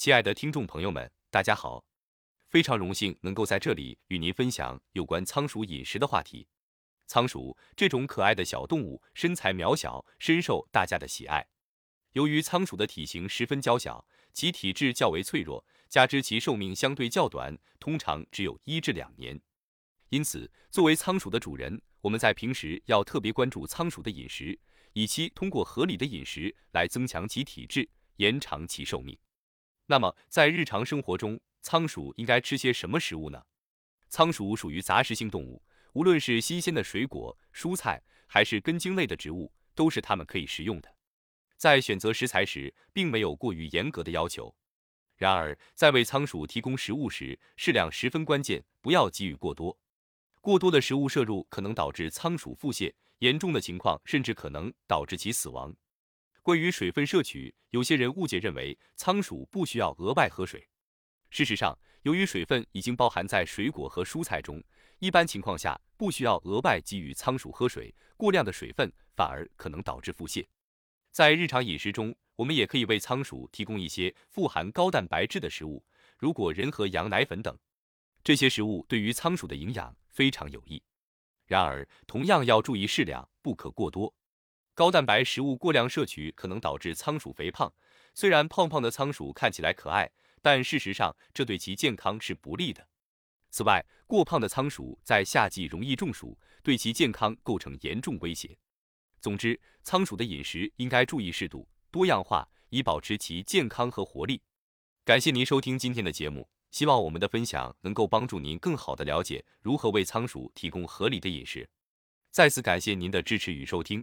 亲爱的听众朋友们，大家好，非常荣幸能够在这里与您分享有关仓鼠饮食的话题。仓鼠这种可爱的小动物身材渺小，深受大家的喜爱。由于仓鼠的体型十分娇小，其体质较为脆弱，加之其寿命相对较短，通常只有一至两年。因此，作为仓鼠的主人，我们在平时要特别关注仓鼠的饮食，以期通过合理的饮食来增强其体质，延长其寿命。那么，在日常生活中，仓鼠应该吃些什么食物呢？仓鼠属于杂食性动物，无论是新鲜的水果、蔬菜，还是根茎类的植物，都是它们可以食用的。在选择食材时，并没有过于严格的要求。然而，在为仓鼠提供食物时，适量十分关键，不要给予过多。过多的食物摄入可能导致仓鼠腹泻，严重的情况甚至可能导致其死亡。关于水分摄取，有些人误解认为仓鼠不需要额外喝水。事实上，由于水分已经包含在水果和蔬菜中，一般情况下不需要额外给予仓鼠喝水。过量的水分反而可能导致腹泻。在日常饮食中，我们也可以为仓鼠提供一些富含高蛋白质的食物，如果仁和羊奶粉等。这些食物对于仓鼠的营养非常有益。然而，同样要注意适量，不可过多。高蛋白食物过量摄取可能导致仓鼠肥胖。虽然胖胖的仓鼠看起来可爱，但事实上这对其健康是不利的。此外，过胖的仓鼠在夏季容易中暑，对其健康构成严重威胁。总之，仓鼠的饮食应该注意适度、多样化，以保持其健康和活力。感谢您收听今天的节目，希望我们的分享能够帮助您更好地了解如何为仓鼠提供合理的饮食。再次感谢您的支持与收听。